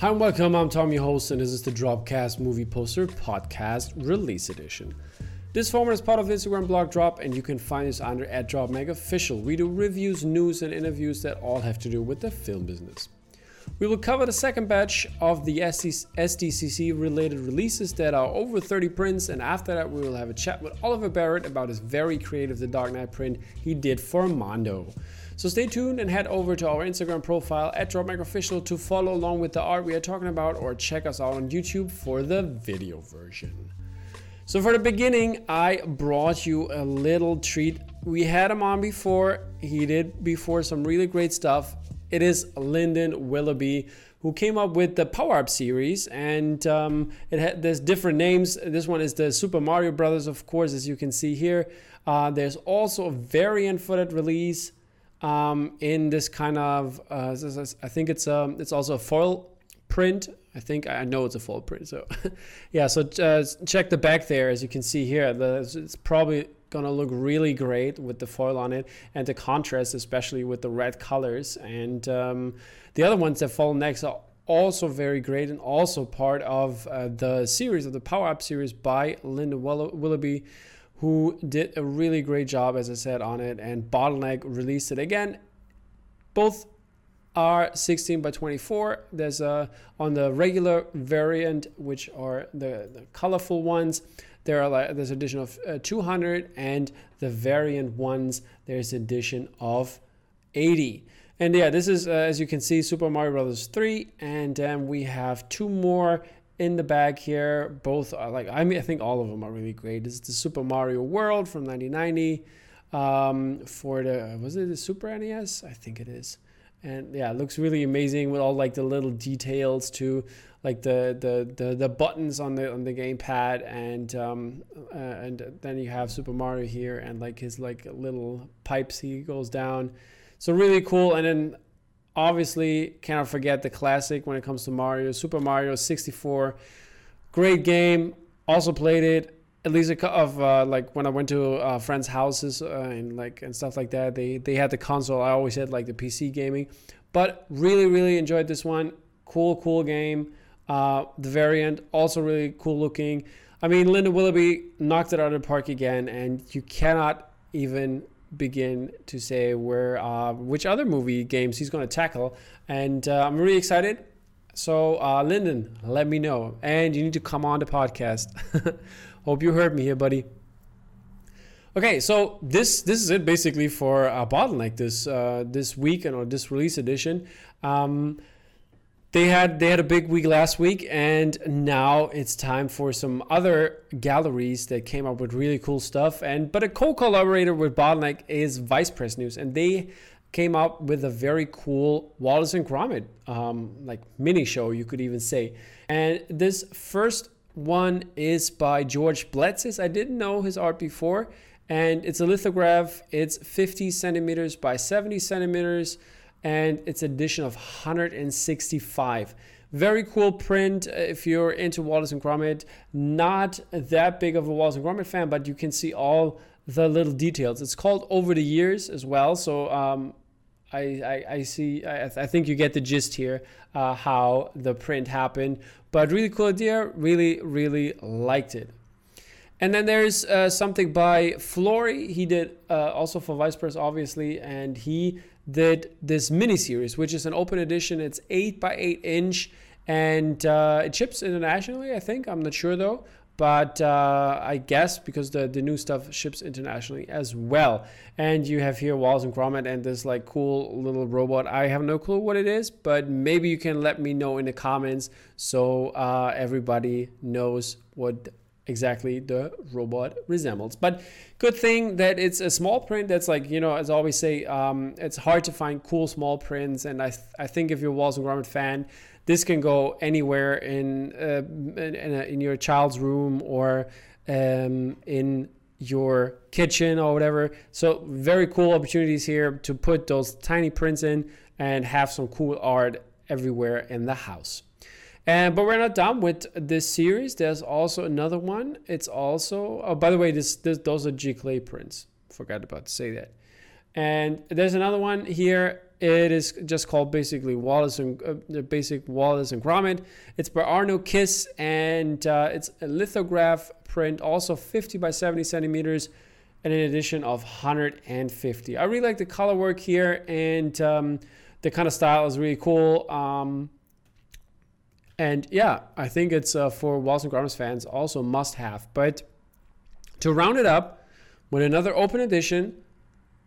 Hi and welcome. I'm Tommy host, and this is the Dropcast Movie Poster Podcast Release Edition. This format is part of the Instagram blog Drop, and you can find us under at DropMagOfficial. We do reviews, news, and interviews that all have to do with the film business. We will cover the second batch of the SDCC related releases that are over 30 prints, and after that, we will have a chat with Oliver Barrett about his very creative The Dark Knight print he did for Mondo. So stay tuned and head over to our Instagram profile at DropMagOfficial to follow along with the art we are talking about, or check us out on YouTube for the video version. So for the beginning, I brought you a little treat. We had him on before. He did before some really great stuff. It is Lyndon Willoughby who came up with the Power Up series, and um, it had there's different names. This one is the Super Mario Brothers, of course, as you can see here. Uh, there's also a variant for that release um, in this kind of uh, I think it's um, it's also a foil print. I think I know it's a foil print. So yeah, so uh, check the back there as you can see here. The, it's probably gonna look really great with the foil on it and the contrast, especially with the red colors. And um, the other ones that follow next are also very great and also part of uh, the series of the Power Up series by Lyndon Willoughby who did a really great job, as I said, on it. And Bottleneck released it again. Both are 16 by 24. There's a on the regular variant, which are the, the colorful ones. There are like there's edition of uh, 200, and the variant ones there's addition of 80. And yeah, this is uh, as you can see, Super Mario Brothers 3, and then we have two more in the bag here. Both are like I mean I think all of them are really great. This is the Super Mario World from 1990 um, for the was it the Super NES? I think it is. And yeah, it looks really amazing with all like the little details too, like the the the, the buttons on the on the gamepad, and um, uh, and then you have Super Mario here and like his like little pipes he goes down. So really cool. And then obviously cannot forget the classic when it comes to Mario, Super Mario 64. Great game. Also played it at least a of uh, like when I went to uh, friends' houses uh, and like and stuff like that. They they had the console. I always had like the PC gaming, but really really enjoyed this one. Cool cool game. Uh, the variant also really cool looking. I mean, Lyndon Willoughby knocked it out of the park again, and you cannot even begin to say where uh, which other movie games he's going to tackle, and uh, I'm really excited. So, uh, Lyndon, let me know, and you need to come on the podcast. Hope you heard me here, buddy. Okay, so this this is it basically for uh, bottleneck this uh, this week and or this release edition. Um, they had they had a big week last week and now it's time for some other galleries that came up with really cool stuff. And but a co-collaborator with bottleneck is vice press news and they came up with a very cool wallace and gromit um, like mini show you could even say. And this first one is by george bletsis i didn't know his art before and it's a lithograph. It's 50 centimeters by 70 centimeters and it's edition of 165. Very cool print uh, if you're into Wallace and Gromit. Not that big of a Wallace and Gromit fan, but you can see all the little details. It's called Over the Years as well, so um, I, I, I, see. I, I, think you get the gist here uh, how the print happened. But really cool idea. Really, really liked it. And then there's uh, something by Florey. He did uh, also for Vice Press, obviously, and he did this mini series, which is an open edition. It's eight by eight inch, and uh, it ships internationally. I think I'm not sure though, but uh, I guess because the the new stuff ships internationally as well. And you have here Wallace and Gromit and this like cool little robot. I have no clue what it is, but maybe you can let me know in the comments so uh, everybody knows what exactly the robot resembles. But good thing that it's a small print. That's like you know, as I always say, um, it's hard to find cool small prints, and I th- I think if you're a Wallace and Gromit fan, this can go anywhere in uh, in, in, a, in, your child's room or um, in your kitchen or whatever. So very cool opportunities here to put those tiny prints in and have some cool art everywhere in the house. And but we're not done with this series. There's also another one. It's also oh by the way, this, this those are giclée prints. Forgot about to say that. And there's another one here. it is just called basically Wallace and uh, basic Wallace and Gromit. It's by Arno Kiss and uh, it's a lithograph print, also 50 by 70 centimeters, and an edition of 150. I really like the color work here, and um, the kind of style is really cool. Um, and yeah, I think it's uh, for Wallace and Gromit fans also must have. But to round it up with another open edition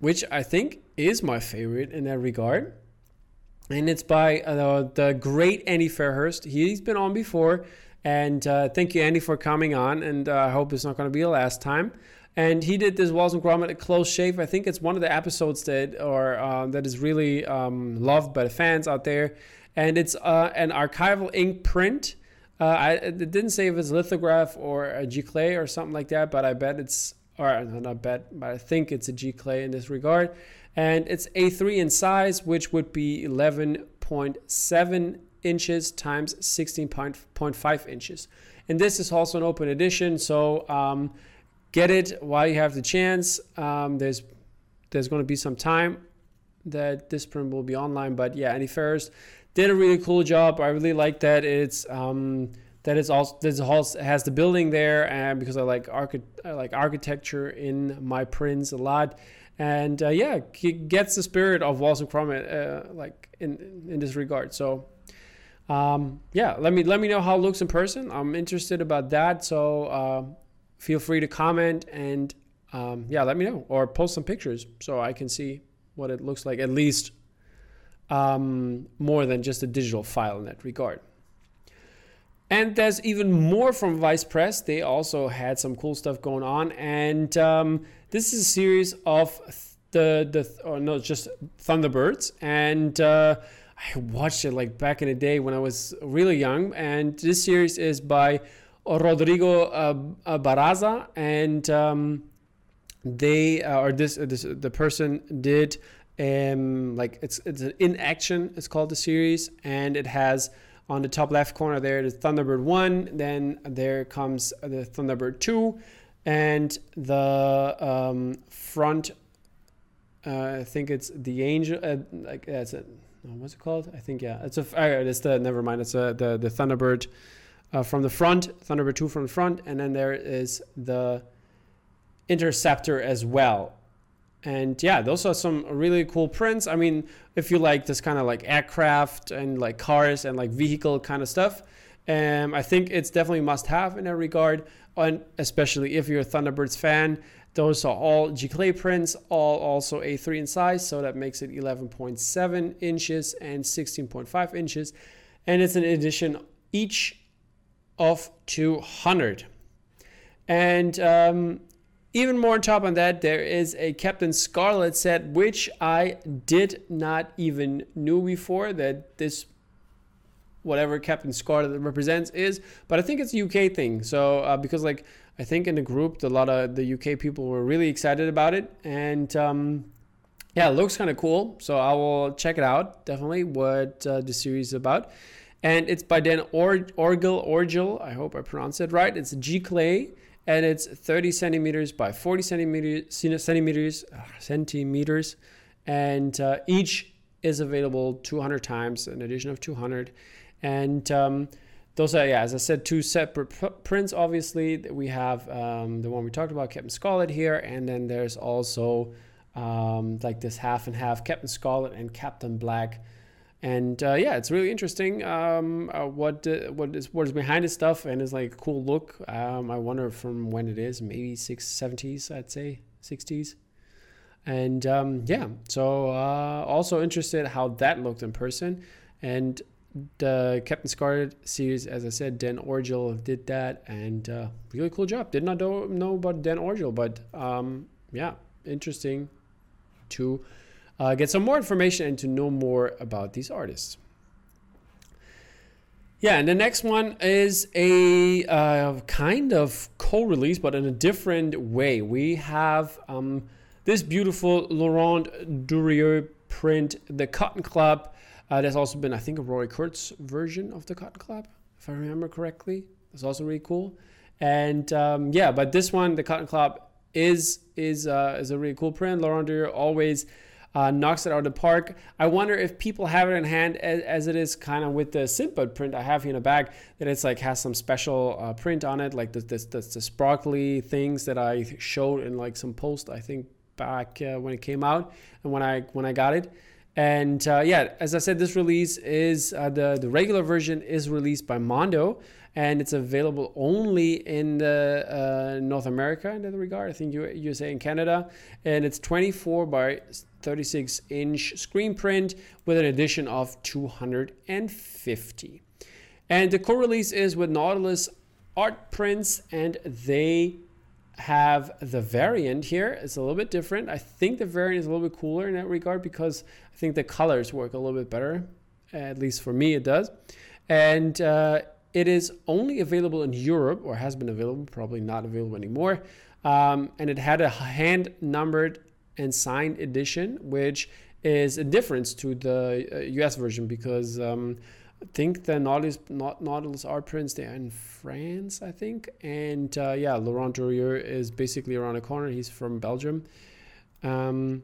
which I think is my favorite in that regard. And it's by uh, the great Andy Fairhurst. He's been on before. And uh, thank you, Andy, for coming on. And uh, I hope it's not going to be the last time. And he did this Wallace and Gromit a close shave. I think it's one of the episodes that or uh, that is really um, loved by the fans out there. And it's uh, an archival ink print. Uh, I, it didn't say if it's lithograph or a giclée or something like that, but I bet it's or not bet, but I think it's a giclée in this regard. And it's A3 in size, which would be 11.7 inches times 16.5 inches. And this is also an open edition, so um, get it while you have the chance. Um, there's there's going to be some time that this print will be online, but yeah, Andy Fairhurst did a really cool job. I really like that. It's um, that is also this also has the building there and because I like archi- I like architecture in my prints a lot and uh, yeah gets the spirit of Wallace and Gromit uh, like in in this regard so um, yeah let me let me know how it looks in person I'm interested about that so uh, feel free to comment and um, yeah let me know or post some pictures so I can see what it looks like at least um, more than just a digital file in that regard and there's even more from Vice Press. They also had some cool stuff going on. And um, this is a series of the, the or no, just Thunderbirds. And uh, I watched it like back in the day when I was really young. And this series is by Rodrigo uh, uh Baraza. And um, they, uh, or this, this, the person did, um, like, it's, it's in action, it's called the series. And it has on the top left corner there is Thunderbird 1, then there comes the Thunderbird 2, and the um, front, uh, I think it's the Angel, uh, like that's it. What's it called? I think yeah, it's a. Uh, it's the never mind. It's a, the the Thunderbird uh, from the front, Thunderbird two from the front, and then there is the Interceptor as well and yeah those are some really cool prints. I mean if you like this kind of like aircraft and like cars and like vehicle kind of stuff um, i think it's definitely must have in that regard. And especially if you're a thunderbirds fan those are all giclée prints all also a3 in size so that makes it 11.7 inches and 16.5 inches. And it's an edition each of 200 and um, even more on top on that, there is a Captain Scarlet set, which I did not even knew before that this whatever Captain Scarlet represents is, but I think it's a UK thing. So uh, because like I think in the group, a lot of the UK people were really excited about it, and um, yeah, it looks kind of cool. So I will check it out definitely what uh, the series is about. And it's by Dan or- Orgil Orgel. I hope I pronounced it right. It's giclée and it's 30 centimeters by 40 centimeters centimeters uh, centimeters. And uh, each is available 200 times an addition of 200 and um, those are yeah as i said two separate p- prints obviously. We have um, the one we talked about captain scarlet here. And then there's also um, like this half and half captain scarlet and captain black and uh, yeah, it's really interesting um, uh, what uh, what is what is behind this stuff, and it's like cool look. Um, I wonder from when it is, maybe six seventies, I'd say sixties, and um, yeah. So uh, also interested how that looked in person, and the Captain Scarlet series, as I said, Dan Orgel did that, and uh, really cool job. Did not know, know about Dan Orgel, but um, yeah, interesting to uh, get some more information and to know more about these artists. Yeah, and the next one is a uh, kind of co-release, but in a different way. We have um, this beautiful Laurent Durieux print, the Cotton Club. Uh, there's also been, I think, a Rory Kurtz version of the Cotton Club, if I remember correctly. It's also really cool. And um, yeah, but this one, the Cotton Club, is is uh, is a really cool print. Laurent Durieux always uh, knocks it out of the park. I wonder if people have it in hand as, as it is kind of with the Sindbad print I have here in the bag that it's like has some special uh, print on it, like this, this, this, the sparkly things that I showed in like some post I think back uh, when it came out and when I when I got it. And uh, yeah, as I said, this release is uh, the the regular version is released by Mondo, and it's available only in the, uh, North America in that regard. I think USA and Canada, and it's 24 by 36 inch screen print with an addition of 250. And the co-release is with Nautilus Art Prints, and they have the variant here. It's a little bit different. I think the variant is a little bit cooler in that regard because I think the colors work a little bit better. At least for me, it does. And uh, it is only available in Europe, or has been available, probably not available anymore. Um, and it had a hand numbered and signed edition, which is a difference to the uh, US version because um, I think the Nautilus, Nautilus art prints they are in France, I think, and uh, yeah, Laurent Durieux is basically around the corner. He's from Belgium. Um,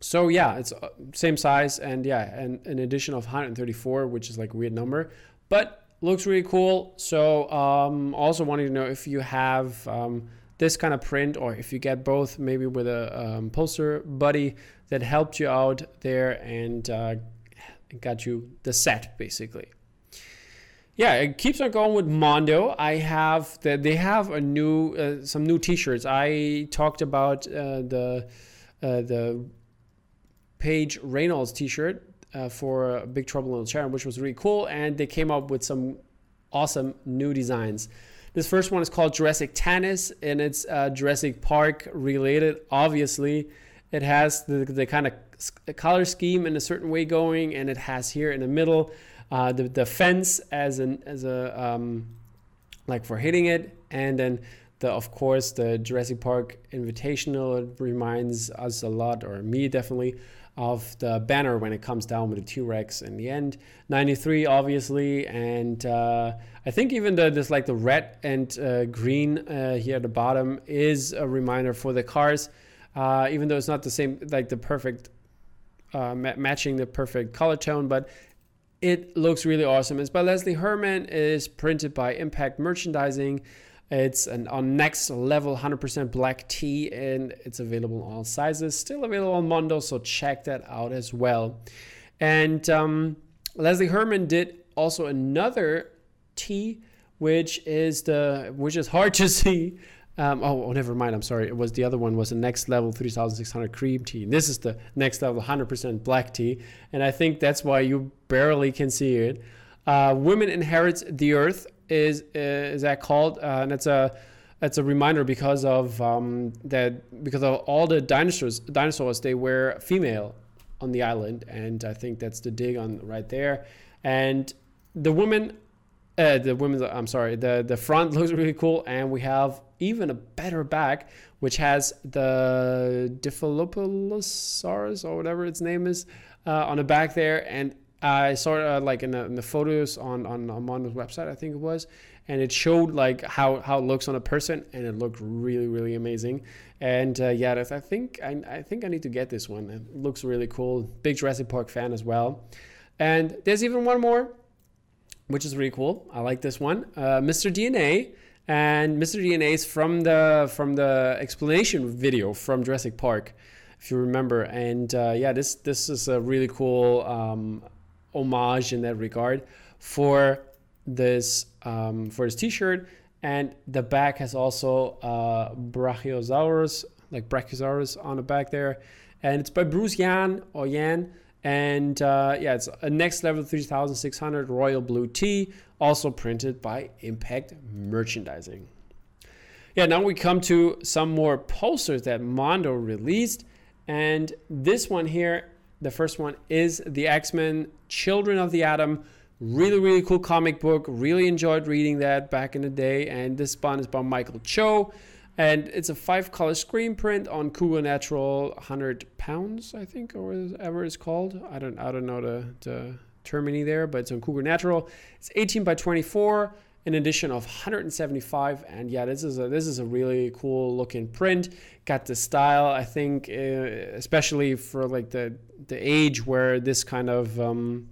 so yeah, it's uh, same size and yeah, and an edition of 134, which is like weird number, but looks really cool. So um, also wanting to know if you have um, this kind of print or if you get both, maybe with a um, poster buddy that helped you out there and uh, got you the set basically. Yeah, it keeps on going with Mondo. I have the, they have a new uh, some new T-shirts. I talked about uh, the uh, the Paige Reynolds T-shirt uh, for Big Trouble in Little China, which was really cool, and they came up with some awesome new designs. This first one is called Jurassic Tennis, and it's uh, Jurassic Park related. Obviously, it has the, the kind of color scheme in a certain way going, and it has here in the middle uh, the, the fence as an as a um, like for hitting it, and then the of course the Jurassic Park Invitational. It reminds us a lot, or me definitely, of the banner when it comes down with the T-Rex in the end. 93 obviously, and uh, I think even the this like the red and uh, green uh, here at the bottom is a reminder for the cars, uh, even though it's not the same like the perfect uh, ma- matching the perfect color tone, but it looks really awesome. It's by Leslie Herman. is printed by Impact Merchandising. It's an on next level 100% black tee and it's available in all sizes. Still available on Mondo, so check that out as well. And um, Leslie Herman did also another tee, which is the which is hard to see. Um, oh, oh, never mind. I'm sorry. It was the other one was the next level 3600 cream tee. This is the next level 100% black tee, and I think that's why you barely can see it. Uh, Women inherit the earth is is that called? Uh, and it's a it's a reminder because of um, that because of all the dinosaurs dinosaurs they were female on the island, and I think that's the dig on right there. And the women, uh, the women, I'm sorry, the the front looks really cool, and we have even a better back, which has the Dilophosaurus or whatever its name is uh, on the back there, and I saw uh, like in the, in the, photos on on Mondo's website, I think it was, and it showed like how how it looks on a person, and it looked really really amazing. And uh, yeah, I think I, I think I need to get this one. It looks really cool. Big Jurassic Park fan as well. And there's even one more, which is really cool. I like this one, uh, Mr. DNA. And Mr. DNA is from the from the explanation video from Jurassic Park, if you remember. And uh, yeah, this this is a really cool um, homage in that regard for this um, for this T-shirt. And the back has also uh, Brachiosaurus, like Brachiosaurus on the back there, and it's by Bruce Yan or Yan. And uh, yeah, it's a next level 3600 royal blue tee, also printed by Impact Merchandising. Yeah, now we come to some more posters that Mondo released. And this one here the first one is the X Men Children of the Atom. Really, really cool comic book. Really enjoyed reading that back in the day. And this one is by Michael Cho. And it's a five color screen print on Cougar Natural 100 pounds, I think, or whatever it's called. I don't, I don't know the, the termini there, but it's on Cougar Natural. It's 18 by 24. An edition of 175 and yeah this is a this is a really cool looking print. Got the style i think uh, especially for like the the age where this kind of um,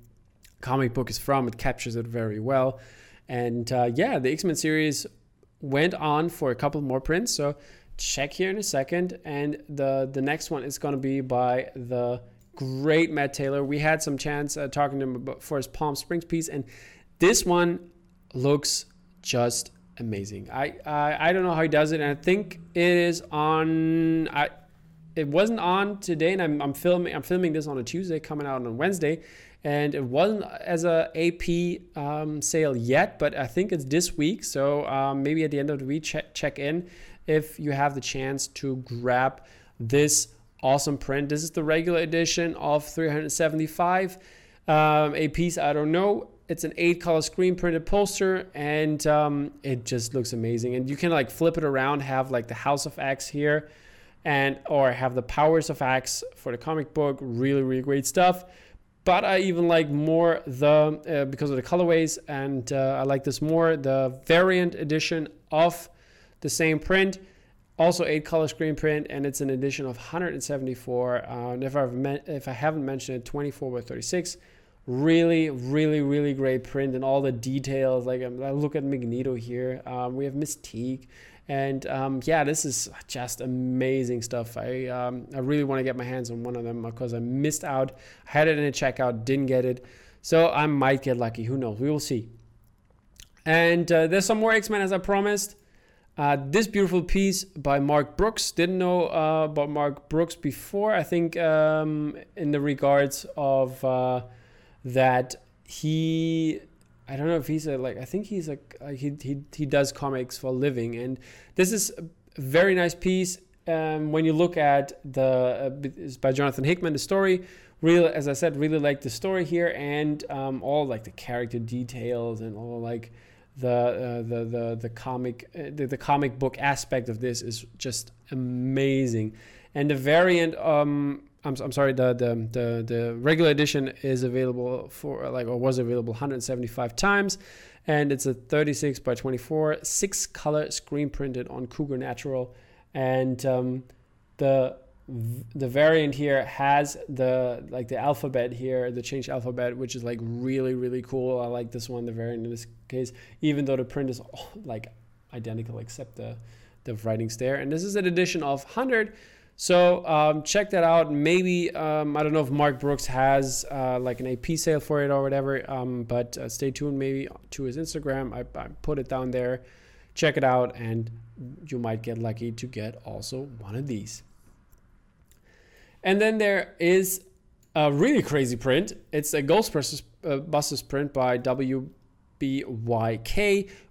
comic book is from it captures it very well. And uh, yeah the x-men series went on for a couple more prints so check here in a second. And the the next one is going to be by the great matt taylor. We had some chance uh, talking to him about, for his palm springs piece and this one looks just amazing. I, I I don't know how he does it, and I think it is on. I it wasn't on today, and I'm, I'm filming I'm filming this on a Tuesday, coming out on Wednesday, and it wasn't as a AP um, sale yet, but I think it's this week. So um, maybe at the end of the week, check check in if you have the chance to grab this awesome print. This is the regular edition of 375. Um, a piece I don't know it's an eight color screen printed poster and um, it just looks amazing. And you can like flip it around have like the house of x here and or have the powers of x for the comic book. Really really great stuff. But i even like more the uh, because of the colorways and uh, i like this more the variant edition of the same print. Also eight color screen print and it's an edition of 174 uh, if, I've if i haven't mentioned it 24 by 36 really really really great print and all the details. Like um, I look at Magneto here. Um, we have Mystique. And um, yeah this is just amazing stuff. I um, I really want to get my hands on one of them because I missed out. I had it in a checkout didn't get it. So I might get lucky. Who knows? We will see. And uh, there's some more X-Men as I promised. Uh, this beautiful piece by Mark Brooks. Didn't know uh, about Mark Brooks before. I think um, in the regards of uh, that he I don't know if he's a like I think he's like he he he does comics for a living. And this is a very nice piece um, when you look at the uh, by Jonathan Hickman the story. Really as I said really like the story here and um, all like the character details and all like the uh, the the the comic uh, the, the comic book aspect of this is just amazing. And the variant um I'm, I'm sorry, the, the, the, the regular edition is available for like, or was available 175 times. And it's a 36 by 24, six color screen printed on Cougar Natural. And um, the, the variant here has the, like the alphabet here, the changed alphabet, which is like really, really cool. I like this one, the variant in this case, even though the print is like identical except the, the writing's there. And this is an edition of 100 so um, check that out. Maybe um, I don't know if Mark Brooks has uh, like an AP sale for it or whatever. Um, but uh, stay tuned maybe to his Instagram. I, I, put it down there. Check it out, and you might get lucky to get also one of these. And then there is a really crazy print. It's a Ghostbusters uh, print by WBYK.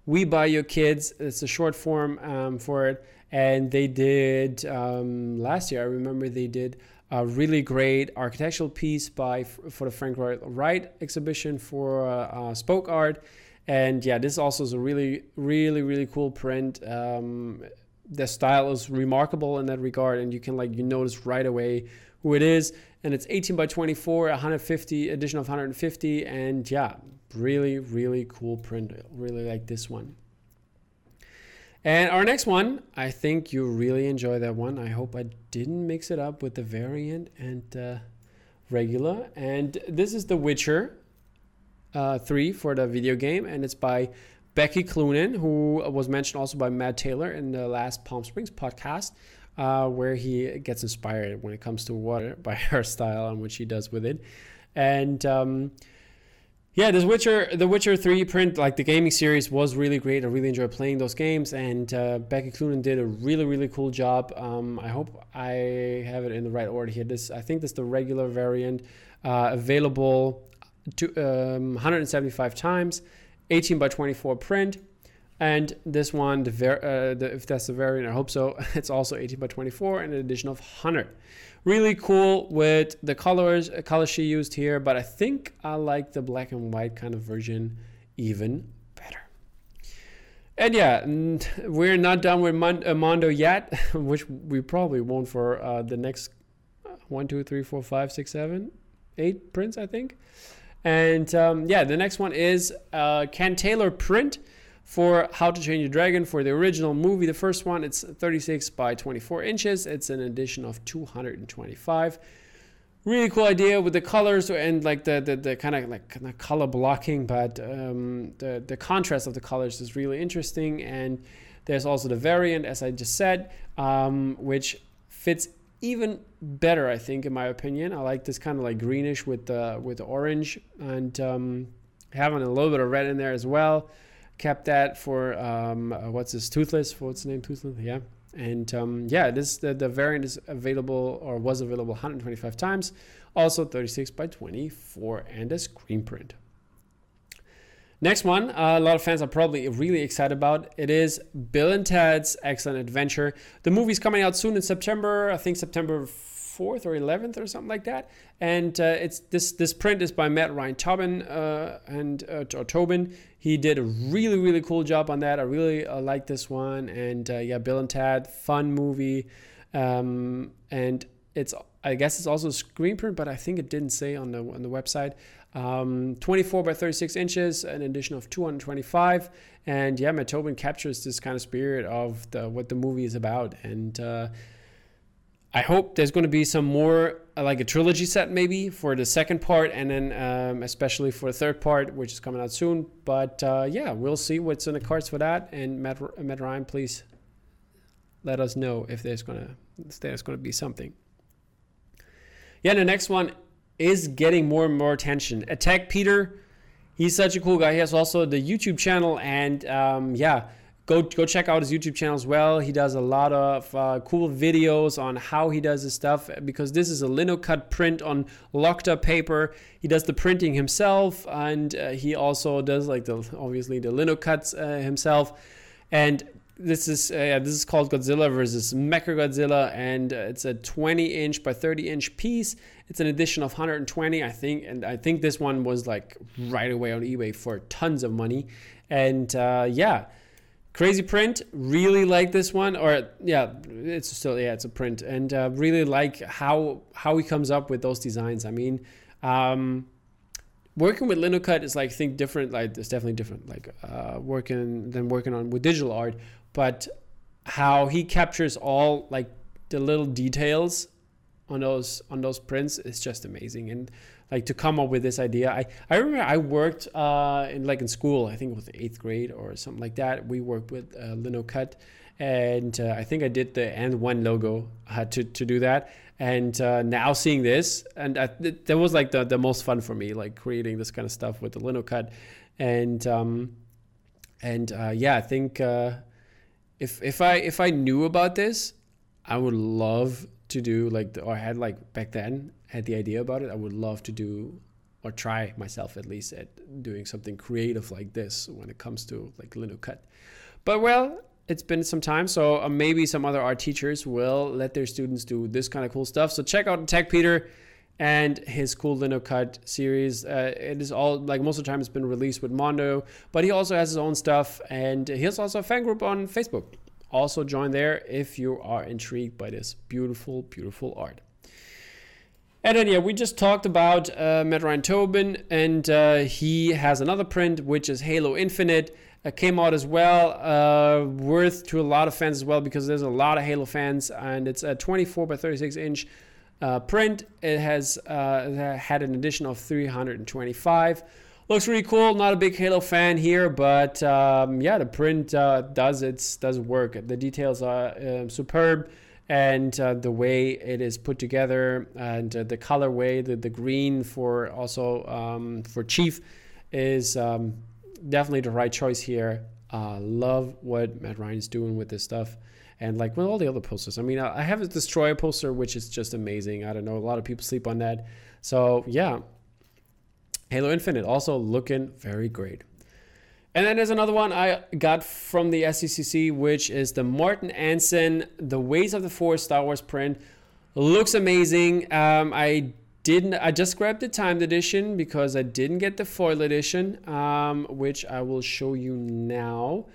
We Buy Your Kids. It's a short form um, for it and they did um, last year. I remember they did a really great architectural piece by for the Frank Lloyd Wright exhibition for uh, uh, Spoke Art, and yeah, this also is a really, really, really cool print. Um, the style is remarkable in that regard, and you can like you notice right away who it is. And it's 18 by 24, 150 edition of 150, and yeah, really, really cool print. Really like this one. And our next one, I think you really enjoy that one. I hope I didn't mix it up with the variant and uh, regular. And this is The Witcher uh, 3 for the video game, and it's by Becky Cloonan, who was mentioned also by Matt Taylor in the last Palm Springs podcast, uh, where he gets inspired when it comes to water by her style and what she does with it. And um, yeah, this Witcher, the Witcher Three print, like the gaming series, was really great. I really enjoyed playing those games, and uh, Becky Cloonan did a really, really cool job. Um, I hope I have it in the right order here. This, I think, this is the regular variant, uh, available to um, 175 times, 18 by 24 print. And this one, the, ver- uh, the, if that's the variant, I hope so. It's also 18 by 24 and an addition of 100 really cool with the colors uh, color she used here but i think i like the black and white kind of version even better. And yeah we're not done with uh, mondo yet which we probably won't for uh, the next uh, one two three four five six seven eight prints i think. And um, yeah the next one is ken taylor print for How to Train Your Dragon for the original movie. The first one, it's 36 by 24 inches. It's an edition of 225 really cool idea with the colors and like the the, the kind of like kind of color blocking but um, the the contrast of the colors is really interesting and there's also the variant as i just said um, which fits even better i think in my opinion i like this kind of like greenish with the with the orange and um, having a little bit of red in there as well kept that for um, uh, what's this toothless for what's the name toothless yeah and um, yeah, this the, the variant is available or was available 125 times, also 36 by 24 and a screen print. Next one, uh, a lot of fans are probably really excited about. It is Bill and Ted's Excellent Adventure. The movie's coming out soon in September. I think September 4th or 11th or something like that. And uh, it's this this print is by Matt Ryan Tobin uh, and uh, Tobin. He did a really really cool job on that. I really uh, like this one. And uh, yeah, Bill and Tad, fun movie. Um, and it's I guess it's also a screen print, but I think it didn't say on the on the website. Um, 24 by 36 inches, an edition of 225. And yeah, Matt Tobin captures this kind of spirit of the what the movie is about. And uh, I hope there's going to be some more uh, like a trilogy set maybe for the second part and then um, especially for the third part which is coming out soon. But uh, yeah we'll see what's in the cards for that. And Matt, Matt Ryan please let us know if there's gonna if there's gonna be something. Yeah the next one is getting more and more attention. Attack Peter he's such a cool guy. He has also the YouTube channel and um, yeah go go check out his YouTube channel as well. He does a lot of uh, cool videos on how he does his stuff because this is a linocut print on locked up paper. He does the printing himself, and uh, he also does like the obviously the linocuts uh, himself. And this is uh, yeah, this is called Godzilla versus Mechagodzilla, and uh, it's a 20 inch by 30 inch piece. It's an edition of 120, I think, and I think this one was like right away on eBay for tons of money. And uh, yeah Crazy print, really like this one, or yeah, it's still yeah, it's a print, and uh, really like how how he comes up with those designs. I mean, um, working with Linocut is like think different. Like it's definitely different. Like uh, working than working on with digital art, but how he captures all like the little details on those on those prints is just amazing and like to come up with this idea. I, I remember I worked uh, in like in school. I think it was eighth grade or something like that. We worked with uh, Linocut, and uh, I think I did the and one logo uh, to to do that. And uh, now seeing this, and I, that was like the the most fun for me, like creating this kind of stuff with the Linocut, and um, and uh, yeah, I think uh, if if I if I knew about this, I would love to do like or had like back then had the idea about it, I would love to do or try myself at least at doing something creative like this when it comes to like Linocut. But well, it's been some time, so uh, maybe some other art teachers will let their students do this kind of cool stuff. So check out Tech Peter and his cool Linocut series. Uh, it is all like most of the time it's been released with Mondo, but he also has his own stuff, and he has also a fan group on Facebook. Also join there if you are intrigued by this beautiful, beautiful art. And then, yeah, we just talked about uh, Matt Ryan Tobin, and uh, he has another print, which is Halo Infinite. Uh, came out as well, uh, worth to a lot of fans as well, because there's a lot of Halo fans, and it's a 24 by 36 inch uh, print. It has uh, had an edition of 325. Looks really cool. Not a big Halo fan here, but um, yeah, the print does its does work. The details are superb and uh, the way it is put together and uh, the colorway, the, the green for also um, for Chief is um, definitely the right choice here. Uh, love what Matt Ryan is doing with this stuff. And like with all the other posters, I mean, I have a Destroyer poster, which is just amazing. I don't know, a lot of people sleep on that. So yeah, Halo Infinite also looking very great. And then there's another one I got from the SDCC, which is the Martin Ansin The Ways of the Force Star Wars print. Looks amazing. Um, I didn't. I just grabbed the timed edition because I didn't get the foil edition, um, which I will show you now.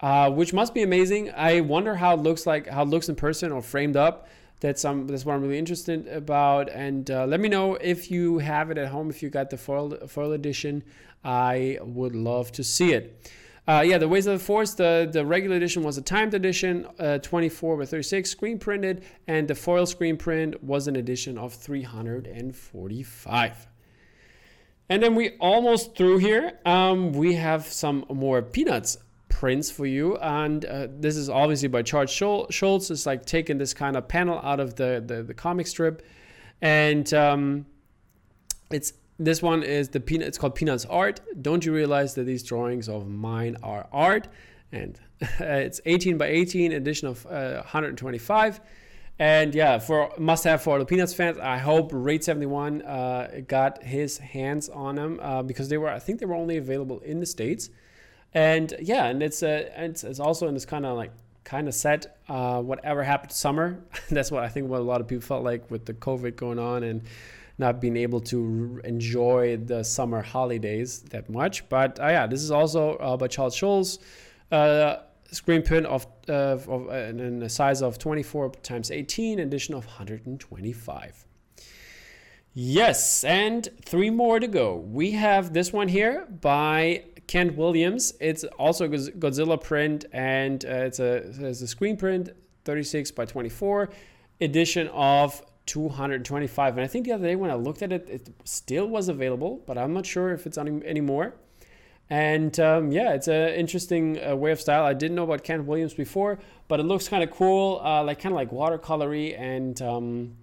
Uh, which must be amazing. I wonder how it looks like, how it looks in person or framed up. That's um, that's what I'm really interested about. And uh, let me know if you have it at home, if you got the foil foil edition. I would love to see it. Uh, yeah, the Ways of the Force, the, the regular edition was a timed edition, uh, 24 by 36, screen printed, and the foil screen print was an edition of 345. And then we almost through here. Um, we have some more Peanuts prints for you, and uh, this is obviously by Charles Schulz. It's like taking this kind of panel out of the the, the comic strip, and um, it's this one is the peanut. It's called Peanuts Art. Don't you realize that these drawings of mine are art? And it's 18 by 18 edition of uh, 125. And yeah, for must have for the Peanuts fans. I hope Rate 71 uh, got his hands on them uh, because they were. I think they were only available in the states. And yeah, and it's uh, it's, it's also in this kind of like kind of set. Uh, whatever happened summer, that's what I think. What a lot of people felt like with the COVID going on and not being able to enjoy the summer holidays that much. But uh, yeah, this is also uh, by Charles Schulz. Uh, screen print of, uh, of uh, in a size of 24 times 18, edition of 125. Yes, and three more to go. We have this one here by Kent Williams. It's also a Godzilla print, and uh, it's a it's a screen print, 36 by 24 edition of 225 and i think the other day when i looked at it it still was available but i'm not sure if it's any anymore. And um, yeah it's an interesting uh, way of style. I didn't know about kent williams before but it looks kind of cool uh, like kind of like watercolory and um,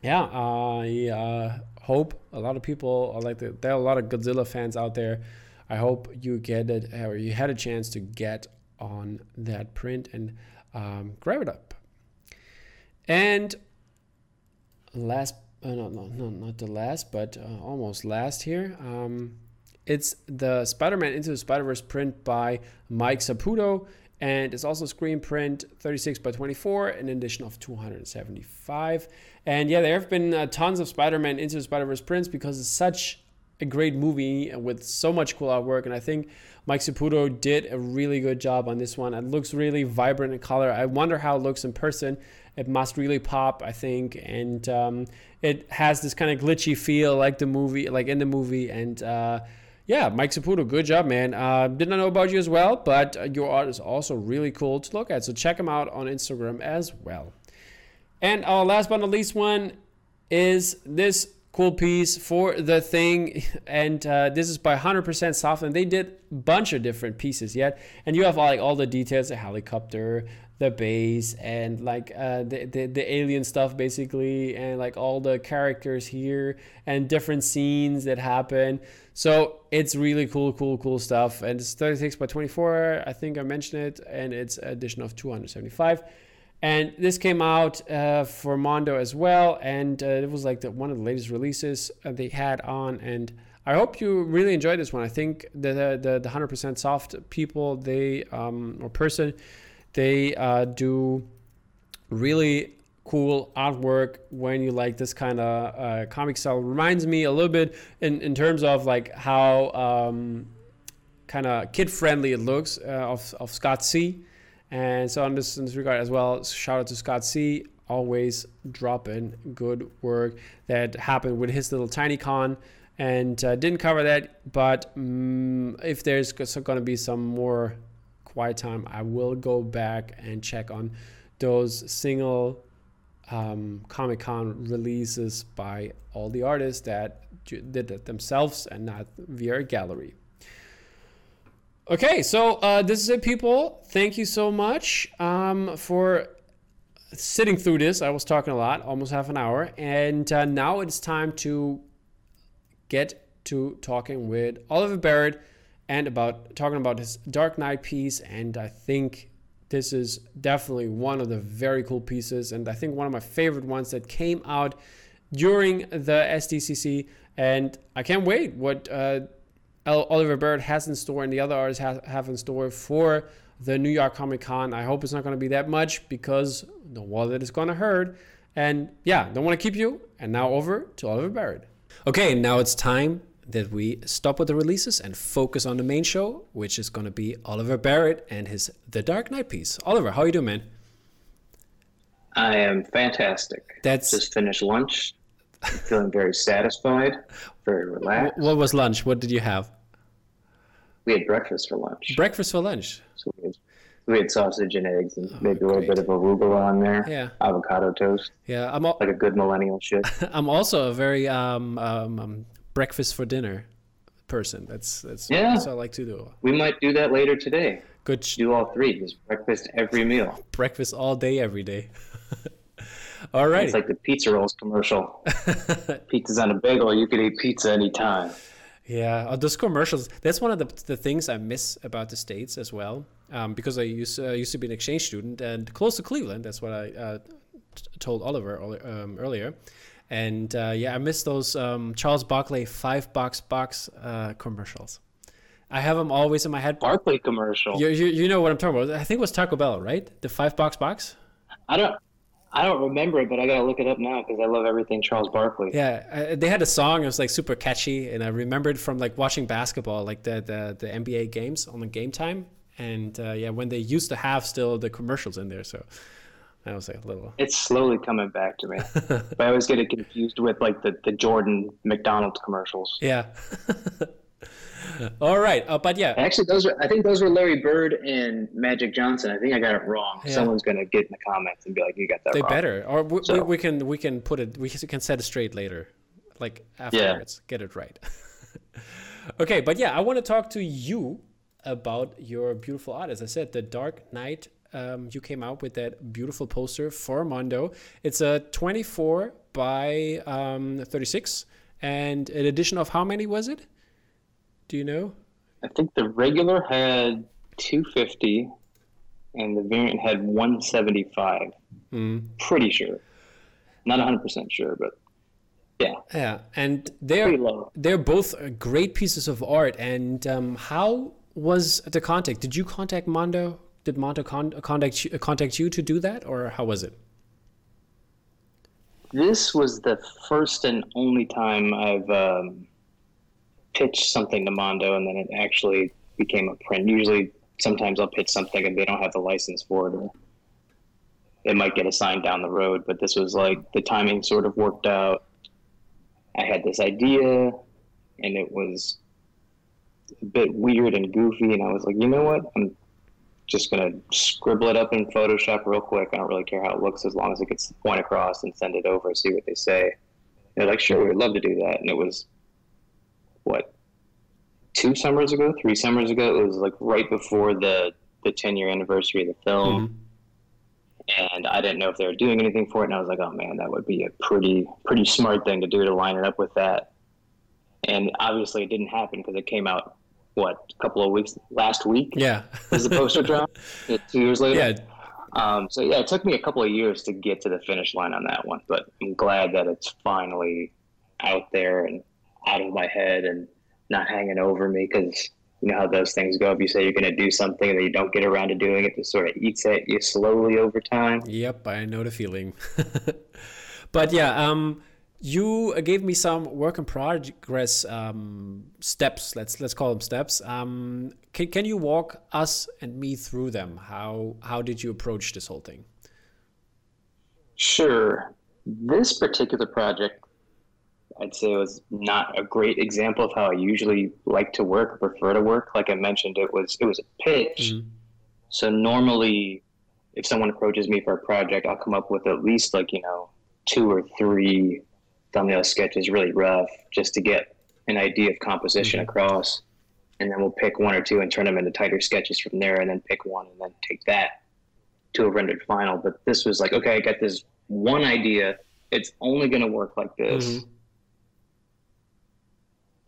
yeah i uh, hope a lot of people like the, there are a lot of godzilla fans out there. I hope you get it or you had a chance to get on that print and um, grab it up. And last, uh, no, no, no, not the last, but uh, almost last here. Um, it's the Spider-Man Into the Spider-Verse print by Mike Saputo, and it's also screen print 36 by 24, an edition of 275. And yeah, there have been uh, tons of Spider-Man Into the Spider-Verse prints because it's such a great movie with so much cool artwork, and I think Mike Saputo did a really good job on this one. It looks really vibrant in color. I wonder how it looks in person it must really pop, I think, and um, it has this kind of glitchy feel, like the movie, like in the movie, and. Uh, yeah, Mike Saputo, good job, man. Uh, didn't know about you as well, but uh, your art is also really cool to look at. So check him out on Instagram as well. And our last but not least one is this cool piece for the thing and uh, this is by 100% soft and they did a bunch of different pieces yet and you have like all the details the helicopter the base and like uh, the, the, the alien stuff basically and like all the characters here and different scenes that happen so it's really cool cool cool stuff and it's 36 by 24 i think i mentioned it and it's addition of 275 and this came out uh, for Mondo as well, and uh, it was like the, one of the latest releases uh, they had on. And I hope you really enjoyed this one. I think the the, the 100% soft people, they um, or person, they uh, do really cool artwork when you like this kind of uh, comic style. Reminds me a little bit in, in terms of like how um, kind of kid friendly it looks uh, of, of Scott C. And so, in this, in this regard as well, shout out to Scott C. Always dropping good work that happened with his little tiny con and uh, didn't cover that. But um, if there's going to be some more quiet time, I will go back and check on those single um, Comic Con releases by all the artists that did it themselves and not via a gallery. Okay, so uh, this is it, people. Thank you so much um, for sitting through this. I was talking a lot, almost half an hour. And uh, now it's time to get to talking with Oliver Barrett and about talking about his Dark Knight piece. And I think this is definitely one of the very cool pieces. And I think one of my favorite ones that came out during the SDCC. And I can't wait what. Uh, Oliver Barrett has in store and the other artists have, have in store for the New York Comic Con. I hope it's not going to be that much because the wallet is going to hurt. And yeah, don't want to keep you. And now over to Oliver Barrett. Okay, now it's time that we stop with the releases and focus on the main show, which is going to be Oliver Barrett and his The Dark Knight piece. Oliver, how are you doing, man? I am fantastic. That's just finished lunch. I'm feeling very satisfied, very relaxed. What was lunch? What did you have? We had breakfast for lunch. Breakfast for lunch. So we had, we had sausage and eggs and oh, maybe a little bit of arugula on there. Yeah. Avocado toast. Yeah, I'm all, like a good millennial shit. I'm also a very um, um, um, breakfast for dinner person. That's that's yeah. That's what I like to do. We might do that later today. Good. Do all three. Just breakfast every meal. Breakfast all day, every day. all right. It's like the pizza rolls commercial. Pizza's on a bagel. You could eat pizza anytime. Yeah, uh, those commercials. That's one of the, the things I miss about the states as well, um, because I used uh, used to be an exchange student and close to Cleveland. That's what I uh, t- told Oliver um, earlier. And uh, yeah, I miss those um, Charles Barkley five box box uh, commercials. I have them always in my head. Barkley commercial. You, you, you know what I'm talking about? I think it was Taco Bell, right? The five box box. I don't. I don't remember it, but I gotta look it up now because I love everything Charles Barkley. Yeah, I, they had a song. It was like super catchy, and I remembered from like watching basketball, like the the, the NBA games on the game time, and uh, yeah, when they used to have still the commercials in there. So I was like a little. It's slowly coming back to me, but I always get it confused with like the the Jordan McDonald's commercials. Yeah. All right, uh, but yeah. Actually, those are I think those were Larry Bird and Magic Johnson. I think I got it wrong. Yeah. Someone's gonna get in the comments and be like, "You got that they wrong." They better, or we, so. we, we, can we can put it we can set it straight later, like afterwards. Yeah. Get it right. okay, but yeah, I want to talk to you about your beautiful art. As I said, the Dark Knight. Um, you came out with that beautiful poster for Mondo. It's a 24 by um, 36, and an edition of how many was it? Do you know? I think the regular had 250 and the variant had 175. Mm. Pretty sure. Not 100% sure, but yeah. Yeah, and they're they're both great pieces of art. And um, how was the contact? Did you contact Mondo? Did Mondo con- contact you, contact you to do that, or how was it? This was the first and only time I've um, pitch something to Mondo and then it actually became a print. Usually, sometimes I'll pitch something and they don't have the license for it, or it might get assigned down the road. But this was like the timing sort of worked out. I had this idea, and it was a bit weird and goofy, and I was like, you know what? I'm just gonna scribble it up in Photoshop real quick. I don't really care how it looks as long as it gets the point across and send it over, see what they say. They're like, sure, we'd love to do that. And it was what two summers ago, three summers ago. It was like right before the the ten year anniversary of the film. Mm-hmm. And I didn't know if they were doing anything for it, and I was like, "Oh man, that would be a pretty, pretty smart thing to do to line it up with that." And obviously, it didn't happen because it came out what a couple of weeks last week. Yeah, was the poster drop two years later. Yeah. Um, so yeah, it took me a couple of years to get to the finish line on that one, but I'm glad that it's finally out there and out of my head and not hanging over me because you know how those things go. If you say you're going to do something and you don't get around to doing it, it sort of eats at you slowly over time. Yep, I know the feeling. but yeah, um, you gave me some work in progress um, steps. Let's let's call them steps. Um, can can you walk us and me through them? How how did you approach this whole thing? Sure. This particular project I'd say was not a great example of how I usually like to work, prefer to work. Like I mentioned, it was it was a pitch. Mm-hmm. So normally, if someone approaches me for a project, I'll come up with at least like you know two or three thumbnail sketches, really rough, just to get an idea of composition mm-hmm. across, and then we'll pick one or two and turn them into tighter sketches from there, and then pick one and then take that to a rendered final. But this was like, okay, I got this one idea. It's only going to work like this. Mm-hmm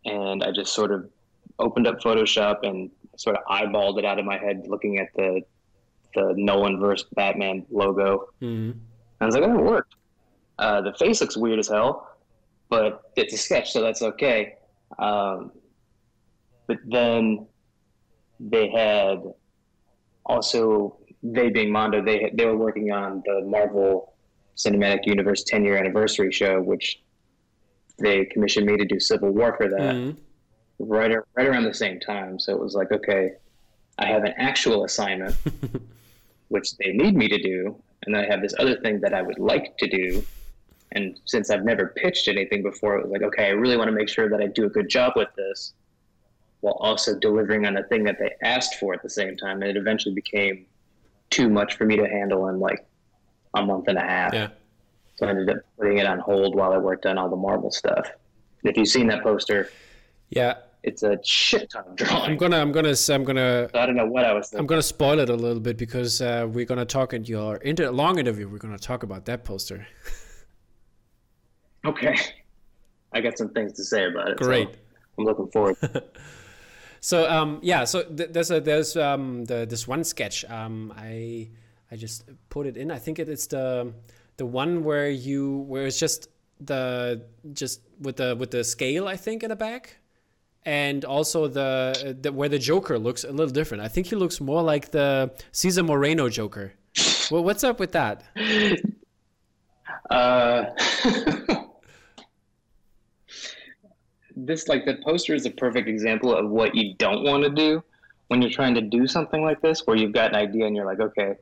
and I just sort of opened up Photoshop and sort of eyeballed it out of my head, looking at the the Nolan versus Batman logo. Mm-hmm. I was like, oh, it worked. Uh, the face looks weird as hell, but it's a sketch, so that's okay. Um, but then they had also they being Mondo, they they were working on the Marvel Cinematic Universe 10 year anniversary show, which they commissioned me to do Civil War for that mm-hmm. right right around the same time. So it was like, okay, I have an actual assignment, which they need me to do, and then I have this other thing that I would like to do. And since I've never pitched anything before, it was like, okay, I really want to make sure that I do a good job with this while also delivering on the thing that they asked for at the same time. And it eventually became too much for me to handle in like a month and a half. Yeah. So I ended up putting it on hold while I worked on all the Marvel stuff. And if you've seen that poster, Yeah. it's a shit ton of drawing. I'm gonna, I'm gonna, I'm gonna, So I don't know what I was I'm gonna spoil it a little bit because uh, we're gonna talk in your inter- long interview. We're gonna talk about that poster. Okay. I got some things to say about it. so Great. I'm looking forward. So um, yeah, so th- there's a there's um, the this one sketch. Um, I I just put it in. I think it is the the one where you where it's just the just with the with the scale. I think in the back, and also the, the where the Joker looks a little different. I think he looks more like the Cesar Moreno Joker. well, what's up with that? Uh, this like the poster is a perfect example of what you don't want to do when you're trying to do something like this, where you've got an idea and you're like, okay,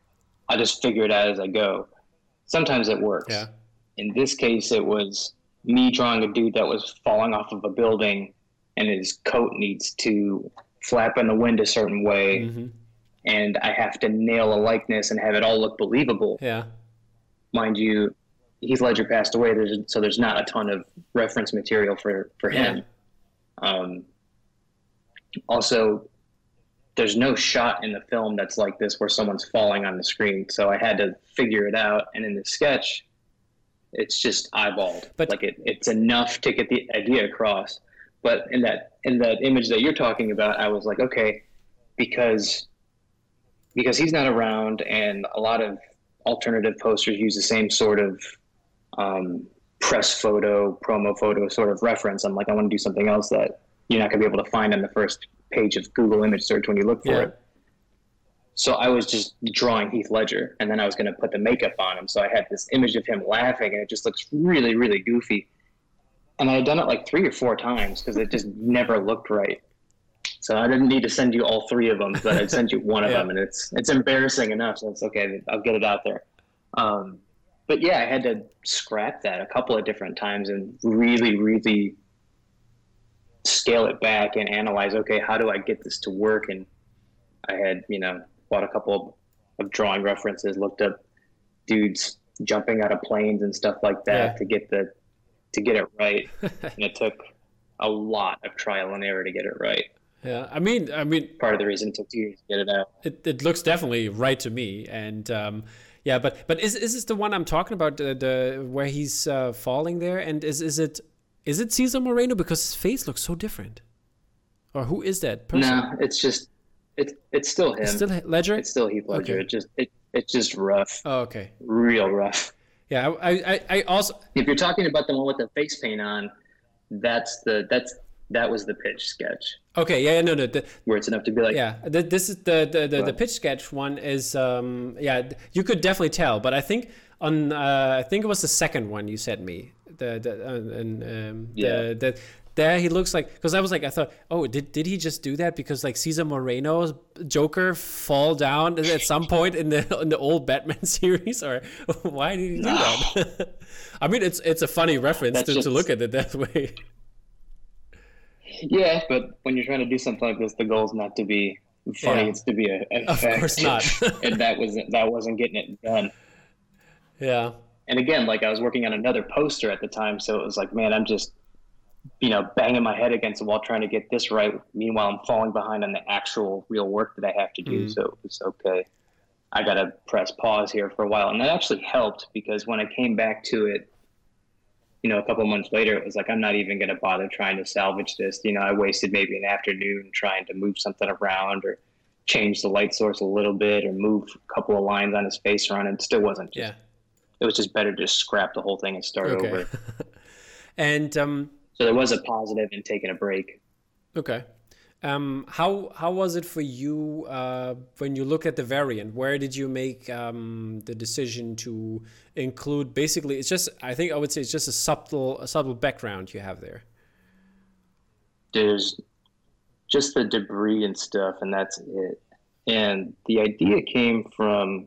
I'll just figure it out as I go. Sometimes it works. Yeah. In this case, it was me drawing a dude that was falling off of a building, and his coat needs to flap in the wind a certain way, hmm and I have to nail a likeness and have it all look believable Yeah. mind you, Heath Ledger passed away. There's so there's not a ton of reference material for for him. Um, also, there's no shot in the film that's like this where someone's falling on the screen. So I had to figure it out. And in the sketch, it's just eyeballed. But- like it, it's enough to get the idea across. But in that in that image that you're talking about, I was like, okay, because because he's not around, and a lot of alternative posters use the same sort of um, press photo, promo photo sort of reference. I'm like, I want to do something else that you're not going to be able to find on the first page of Google image search when you look for Yeah. it. So I was just drawing Heath Ledger, and then I was going to put the makeup on him. So I had this image of him laughing, and it just looks really, really goofy. And I had done it like three or four times because it just never looked right. So I didn't need to send you all three of them, but I'd send you one of Yeah. them, and it's it's embarrassing enough. So it's okay. I'll get it out there. Um, but yeah, I had to scrap that a couple of different times and really, really scale it back and analyze. Okay, how do I get this to work? And I had you know bought a couple of drawing references, looked up dudes jumping out of planes and stuff like that Yeah. to get the to get it right. and it took a lot of trial and error to get it right. Yeah. I mean, I mean, Part of the reason it took two years to get it out. it, it looks definitely right to me and um, yeah but but is, is this the one i'm talking about the, the where he's uh, falling there and is is it is it cesar moreno because his face looks so different or who is that person No, it's just it's it's still him. It's still ledger It's still Heath Ledger. Okay. It just it, it's just rough, oh okay real rough. yeah I, I i also If you're talking about the one with the face paint on, that's the that's that was the pitch sketch. Okay yeah no no the, where it's enough to be like, yeah th- this is the the, the, the pitch sketch one is um yeah you could definitely tell but i think on uh, i think it was the second one you sent me the the uh, and um Yeah. the, the there he looks like because i was like i thought oh did, did he just do that because like cesar moreno's joker fall down at some point in the in the old batman series or why did he do that? I mean it's it's a funny reference That's to, to look at it that way yeah. But when you're trying to do something like this, the goal is not to be funny; Yeah. it's to be a, a Of course not. and that wasn't that wasn't getting it done. yeah and again, like I was working on another poster at the time, so it was like, man, I'm just, you know, banging my head against the wall trying to get this right. Meanwhile, I'm falling behind on the actual real work that I have to do. Mhm. So it's okay. I got to press pause here for a while, and that actually helped because when I came back to it, you know, a couple months later, it was like I'm not even going to bother trying to salvage this. You know, I wasted maybe an afternoon trying to move something around or change the light source a little bit or move a couple of lines on his face around, and it still wasn't just yeah it was just better to just scrap the whole thing and start okay over. and um So there was a positive in taking a break. Okay. Um, how how was it for you uh, when you look at the variant? Where did you make um, the decision to include? Basically, it's just I think I would say it's just a subtle a subtle background you have there. There's just the debris and stuff, and that's it. And the idea came from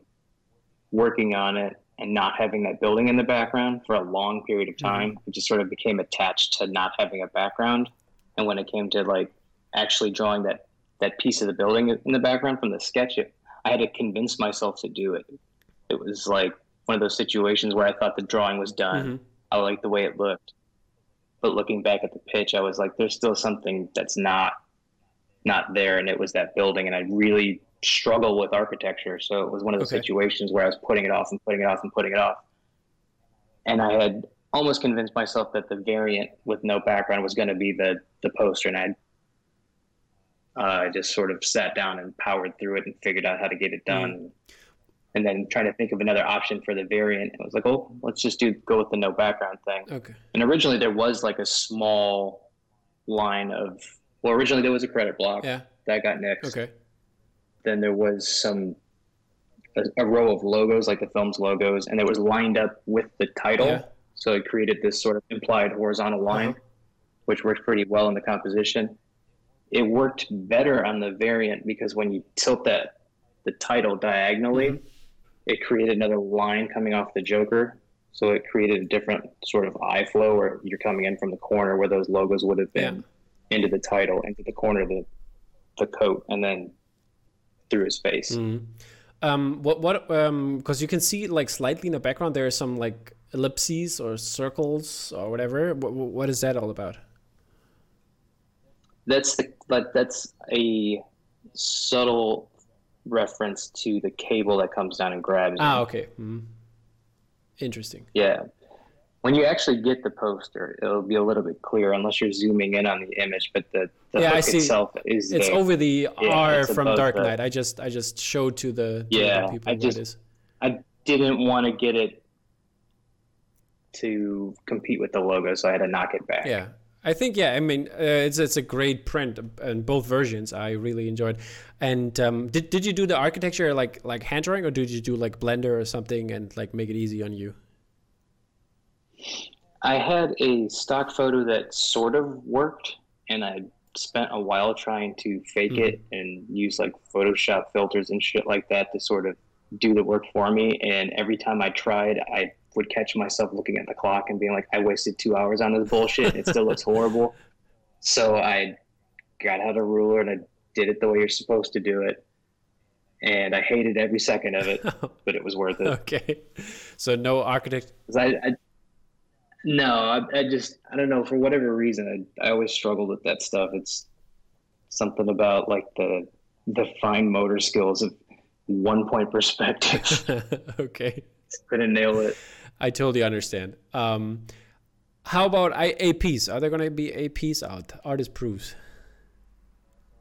working on it and not having that building in the background for a long period of time. It just sort of became attached to not having a background. And when it came to like actually drawing that that piece of the building in the background from the sketch. It, I had to convince myself to do it. It was like one of those situations where I thought the drawing was done. Mhm. I liked the way it looked, but looking back at the pitch, I was like, "There's still something that's not not there," and it was that building. And I really struggle with architecture, so it was one of those Okay. situations where I was putting it off and putting it off and putting it off. And I had almost convinced myself that the variant with no background was going to be the the poster, and I uh, just sort of sat down and powered through it and figured out how to get it done. And then trying to think of another option for the variant, I was like, "Oh, let's just do go with the no background thing." Okay. And originally there was like a small line of well, originally there was a credit block Yeah. that got nixed. Okay. Then there was some a, a row of logos, like the film's logos, and it was lined up with the title. Yeah. So it created this sort of implied horizontal line, Uh-huh. which worked pretty well in the composition. It worked better on the variant because when you tilt that the title diagonally, Mm-hmm. it created another line coming off the Joker. So it created a different sort of eye flow where you're coming in from the corner where those logos would have been into the title, into the corner of the the coat, and then through his face. Mhm. Um, what what um, because you can see like slightly in the background there are some like ellipses or circles or whatever. What, what is that all about? That's the but that's a subtle reference to the cable that comes down and grabs. Ah, him. okay. Mhm. Interesting. Yeah. When you actually get the poster, it'll be a little bit clearer unless you're zooming in on the image. But the, the Yeah, I see. itself is It's there. over the Yeah, R from Dark the- Knight. I just I just showed to the, to Yeah, the people I what just- it is. I didn't want to get it to compete with the logo, so I had to knock it back. Yeah. I think yeah. I mean, uh, it's it's a great print in both versions. I really enjoyed. And um, did did you do the architecture like like hand drawing or did you do like Blender or something and like make it easy on you? I had a stock photo that sort of worked, and I spent a while trying to fake Mhm. it and use like Photoshop filters and shit like that to sort of do the work for me. And every time I tried, I would catch myself looking at the clock and being like, I wasted two hours on this bullshit. It still looks horrible. So I got out a ruler and I did it the way you're supposed to do it. And I hated every second of it, but it was worth it. okay. So no architect. I, I no, I, I just I don't know for whatever reason I, I always struggled with that stuff. It's something about like the the fine motor skills of one point perspective. okay. Couldn't nail it. I totally understand. Um, how about I, APs? Are there going to be APs out? Artist proofs.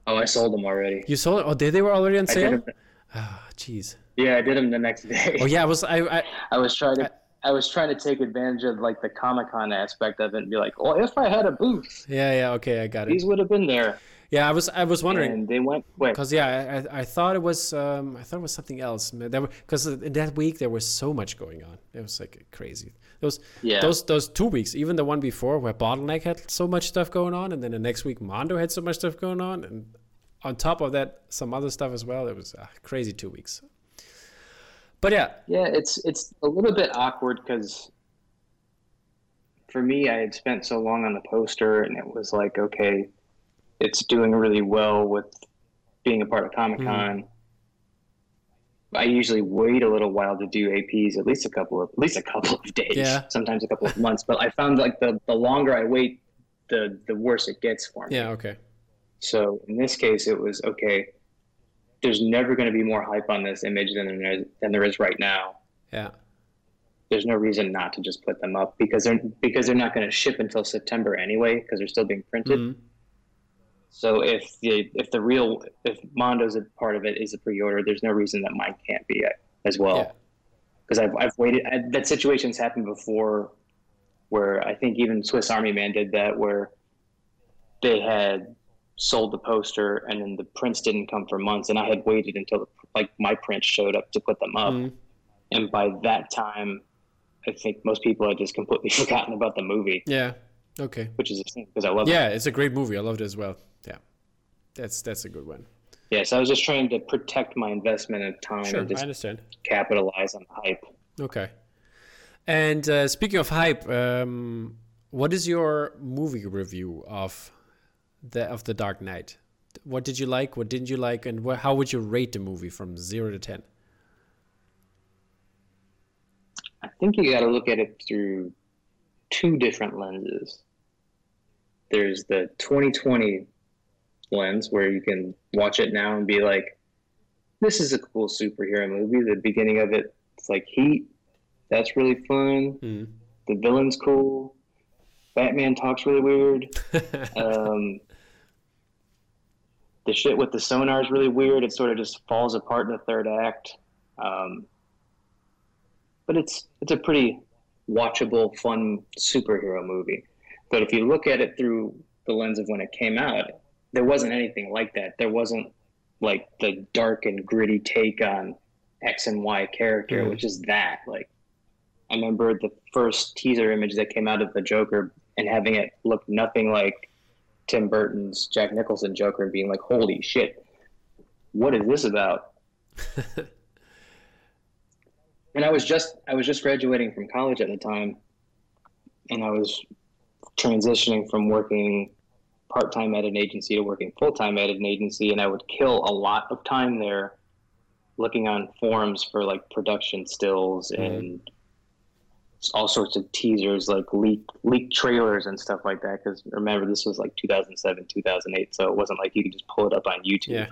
Oh, I sold them already. You sold? Oh, they, they were already on sale. did sale? 'em- Ah, jeez. yeah, I did them the next day. Oh yeah, I was I, I I was trying to. I was trying to take advantage of like the Comic Con aspect of it and be like, well, if I had a booth, yeah yeah okay I got it. these would have been there. Yeah, I was I was wondering And they went quick. because yeah I, I thought it was um, I thought it was something else because in that week there was so much going on. It was like crazy. Those Yeah. those those two weeks, even the one before where Bottleneck had so much stuff going on, and then the next week Mondo had so much stuff going on, and on top of that some other stuff as well. It was uh, crazy two weeks. But yeah, Yeah, it's it's a little bit awkward because for me, I had spent so long on the poster, and it was like, okay, it's doing really well with being a part of Comic Con. I usually wait a little while to do APs, at least a couple of at least a couple of days, Yeah. sometimes a couple of months. But I found like the the longer I wait, the the worse it gets for me. yeah, okay, So in this case, it was okay. There's never going to be more hype on this image than there is, than there is right now. yeah, There's no reason not to just put them up because they're because they're not going to ship until September anyway because they're still being printed. Mhm. So if the if the real if Mondo's a part of it is a pre-order, there's no reason that mine can't be as well. Because I've I've waited. I, that situation's happened before, where I think even Swiss Army Man did that, where they had sold the poster and then the prints didn't come for months, and I had waited until like my prints showed up to put them up, Mhm. and by that time, I think most people had just completely forgotten about the movie, yeah, okay. which is because I love it. Yeah, it's a great movie. I loved it as well. Yeah, that's that's a good one. Yeah, so I was just trying to protect my investment of time Sure, and I understand. capitalize on the hype. Okay. And uh, speaking of hype, um, what is your movie review of the of the Dark Knight? What did you like? What didn't you like? And wh- how would you rate the movie from zero to ten? I think you got to look at it through two different lenses. There's the 2020 lens where you can watch it now and be like, this is a cool superhero movie. The beginning of it, it's like Heat. That's really fun. Mm. The villain's cool. Batman talks really weird. um, the shit with the sonar is really weird. It sort of just falls apart in the third act. Um, but it's it's a pretty watchable, fun superhero movie. But if you look at it through the lens of when it came out, there wasn't anything like that. There wasn't like the dark and gritty take on X and Y character, Mhm. which is that. Like, I remember the first teaser image that came out of the Joker and having it look nothing like Tim Burton's Jack Nicholson Joker and being like, holy shit, what is this about? and I was just I was just graduating from college at the time, and I was transitioning from working part time at an agency to working full time at an agency, and I would kill a lot of time there looking on forums for like production stills mm-hmm. and all sorts of teasers, like leak leaked trailers and stuff like that. Because remember, this was like 2007, 2008, so it wasn't like you could just pull it up on YouTube. yeah.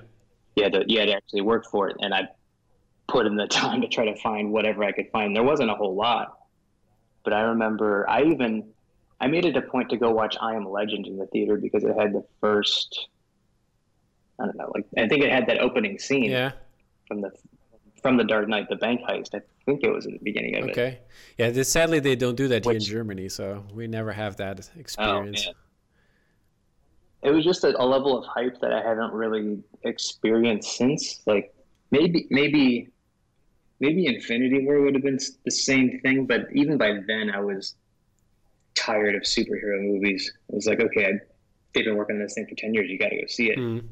You had to you had to actually work for it, and I put in the time to try to find whatever I could find. There wasn't a whole lot, but I remember I even I made it a point to go watch I Am Legend in the theater because it had the first. I don't know, like I think it had that opening scene Yeah. from the from the Dark Knight, the bank heist. I think it was in the beginning of it. Okay. Yeah. This, sadly, they don't do that here in Germany, so we never have that Oh experience. man. It was just a, a level of hype that I haven't really experienced since. Like maybe maybe maybe Infinity War would have been the same thing, but even by then I was tired of superhero movies. I was like, okay, I, they've been working on this thing for ten years. You got to go see it. Mm.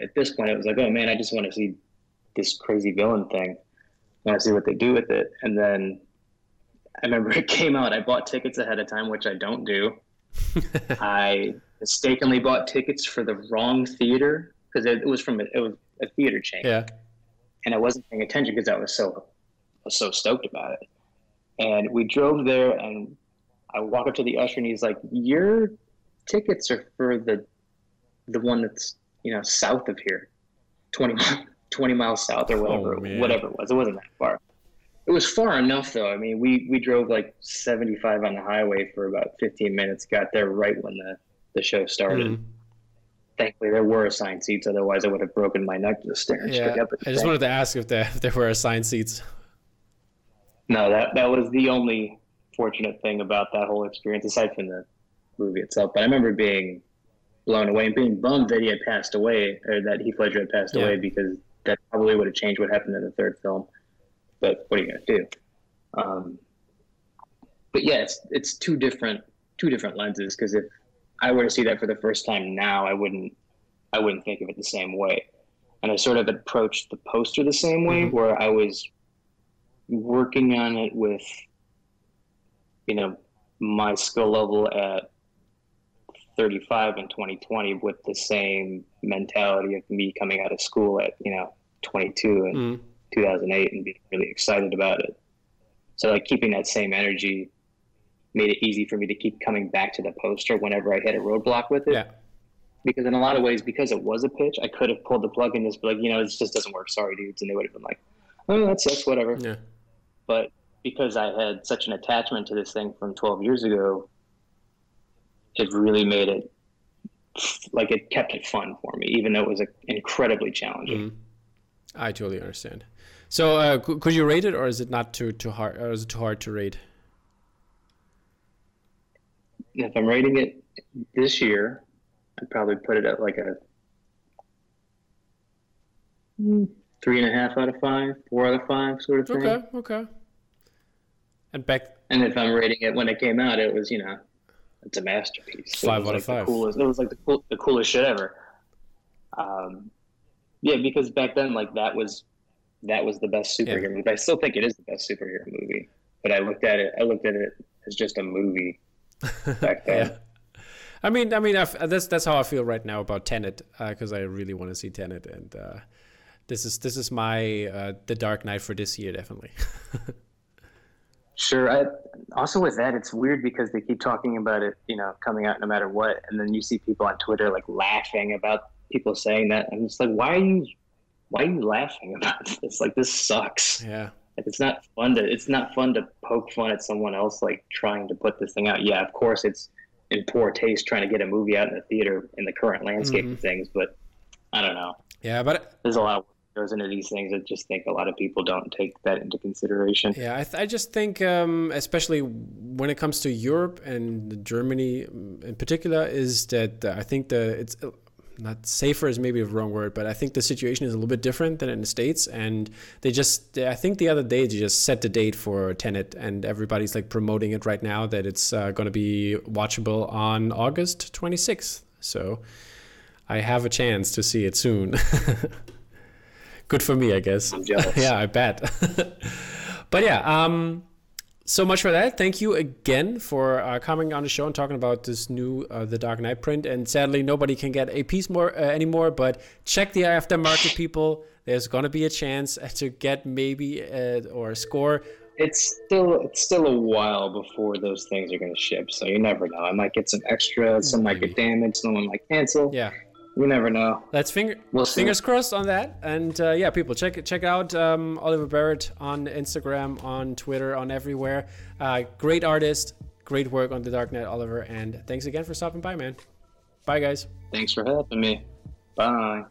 At this point, it was like, oh man, I just want to see this crazy villain thing. I want to see what they do with it. And then I remember it came out. I bought tickets ahead of time, which I don't do. I mistakenly bought tickets for the wrong theater because it, it was from a, it was a theater chain, yeah. and I wasn't paying attention because I was so I was so stoked about it. And we drove there, and I walk up to the usher, and he's like, "Your tickets are for the the one that's you know south of here, 20, 20 miles south or whatever Oh, whatever it was. It wasn't that far." It was far enough though. I mean, we we drove like 75 on the highway for about 15 minutes. Got there right when the the show started. Mm. Thankfully, there were assigned seats. Otherwise, I would have broken my neck just staring Yeah. straight up at the I just thing. wanted to ask if there, if there were assigned seats. No, that that was the only fortunate thing about that whole experience, aside from the movie itself. But I remember being blown away and being bummed that he had passed away, or that Heath Ledger had passed Yeah. away, because that probably would have changed what happened in the third film. But what are you gonna do? Um, but yeah, it's it's two different two different lenses. Because if I were to see that for the first time now, I wouldn't I wouldn't think of it the same way. And I sort of approached the poster the same way, Mhm. where I was working on it with you know my skill level at 35 in 2020 with the same mentality of me coming out of school at you know 22 and Mm. 2008 and being really excited about it so like keeping that same energy made it easy for me to keep coming back to the poster whenever i hit a roadblock with it Yeah. because in a lot of ways because it was a pitch i could have pulled the plug and just be like you know this just doesn't work sorry dudes and they would have been like oh that sucks whatever Yeah. but because I had such an attachment to this thing from 12 years ago, it really made it like it kept it fun for me, even though it was incredibly challenging. Mm. I totally understand. So, uh, cou- could you rate it, or is it not too too hard? Or is it too hard to rate? If I'm rating it this year, I'd probably put it at like a three and a half out of five, four out of five sort of thing. Okay. Okay. And back. And if I'm rating it when it came out, it was you know, it's a masterpiece. It Five was out like of five. The coolest. It was like the, cool, the coolest shit ever. Um, yeah, because back then, like that was that was the best superhero Yeah. movie. I still think it is the best superhero movie. But I looked at it. I looked at it as just a movie back then. yeah. I mean, I mean, I've, that's that's how I feel right now about Tenet because uh, I really want to see Tenet, and uh, this is this is my uh, the Dark Knight for this year, definitely. sure. I, also, with that, it's weird because they keep talking about it, you know, coming out no matter what, and then you see people on Twitter like laughing about people saying that, I'm just like, why are you, why are you laughing about this? Like, this sucks. Yeah. Like, it's not fun to it's not fun to poke fun at someone else like trying to put this thing out. Yeah, of course it's in poor taste trying to get a movie out in the theater in the current landscape mm-hmm. of things, but I don't know. Yeah, but there's a lot of goes into these things. I just think a lot of people don't take that into consideration. Yeah, I, th- I just think, um, especially when it comes to Europe and Germany in particular, is that I think the it's uh, not safer is maybe a wrong word, but I think the situation is a little bit different than in the states. And they just, I think the other day they just set the date for Tenet, and everybody's like promoting it right now that it's uh, going to be watchable on August 26th. So I have a chance to see it soon. Good for me, I guess. I'm jealous. yeah, I bet. but yeah, um, so much for that. Thank you again for uh, coming on the show and talking about this new uh, The Dark Knight print. And sadly, nobody can get a piece more uh, anymore. But check the aftermarket, people. There's gonna be a chance to get maybe uh, or a score. It's still it's still a while before those things are gonna ship, so you never know. I might get some extra, some might get damaged, someone might cancel. Yeah, you never know. Let's finger we'll fingers crossed on that. And uh, yeah, people check check out um, Oliver Barrett on Instagram, on Twitter, on everywhere. Uh, great artist, great work on the Dark Knight, Oliver. And thanks again for stopping by, man. Bye, guys. Thanks for helping me. Bye.